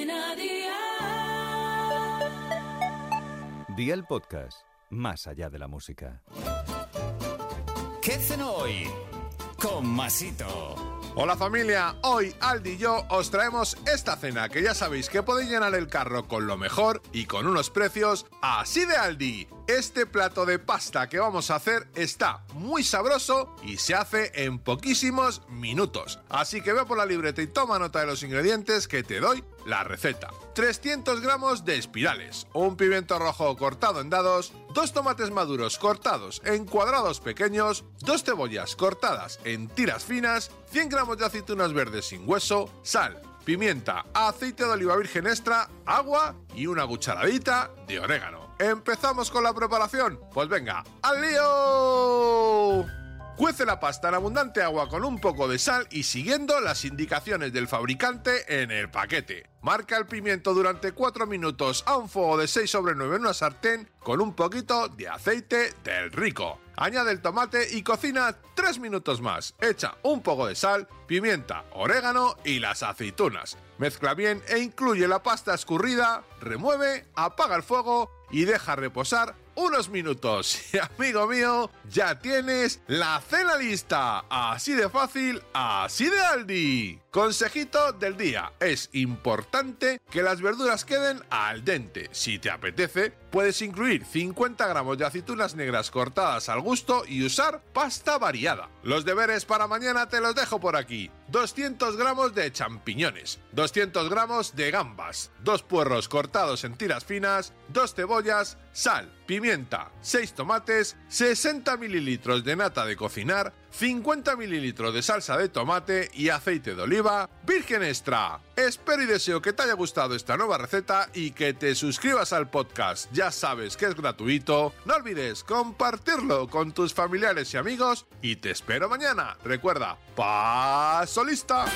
Cadena Dial. Día el podcast, más allá de la música. ¿Qué hacen hoy? Con Masito. Hola familia, hoy Aldi y yo os traemos esta cena que ya sabéis que podéis llenar el carro con lo mejor y con unos precios así de Aldi. Este plato de pasta que vamos a hacer está muy sabroso y se hace en poquísimos minutos. Así que ve por la libreta y toma nota de los ingredientes que te doy la receta. 300 gramos de espirales, un pimiento rojo cortado en dados, dos tomates maduros cortados en cuadrados pequeños, dos cebollas cortadas en tiras finas, 100 gramos de aceitunas verdes sin hueso, sal, pimienta, aceite de oliva virgen extra, agua y una cucharadita de orégano. ¿Empezamos con la preparación? Pues venga, ¡al lío! Cuece la pasta en abundante agua con un poco de sal y siguiendo las indicaciones del fabricante en el paquete. Marca el pimiento durante 4 minutos a un fuego de 6 sobre 9 en una sartén con un poquito de aceite del rico. Añade el tomate y cocina 3 minutos más. Echa un poco de sal, pimienta, orégano y las aceitunas. Mezcla bien e incluye la pasta escurrida, remueve, apaga el fuego y deja reposar unos minutos. Y amigo mío, ya tienes la cena lista. Así de fácil, así de Aldi. Consejito del día. Es importante que las verduras queden al dente. Si te apetece, puedes incluir 50 gramos de aceitunas negras cortadas al gusto y usar pasta variada. Los deberes para mañana te los dejo por aquí. 200 gramos de champiñones, 200 gramos de gambas, dos puerros cortados en tiras finas, dos cebollas, sal, pimienta, 6 tomates, 60 mililitros de nata de cocinar, 50 mililitros de salsa de tomate y aceite de oliva virgen extra. Espero y deseo que te haya gustado esta nueva receta y que te suscribas al podcast. Ya sabes que es gratuito. No olvides compartirlo con tus familiares y amigos y te espero mañana. Recuerda, paso lista.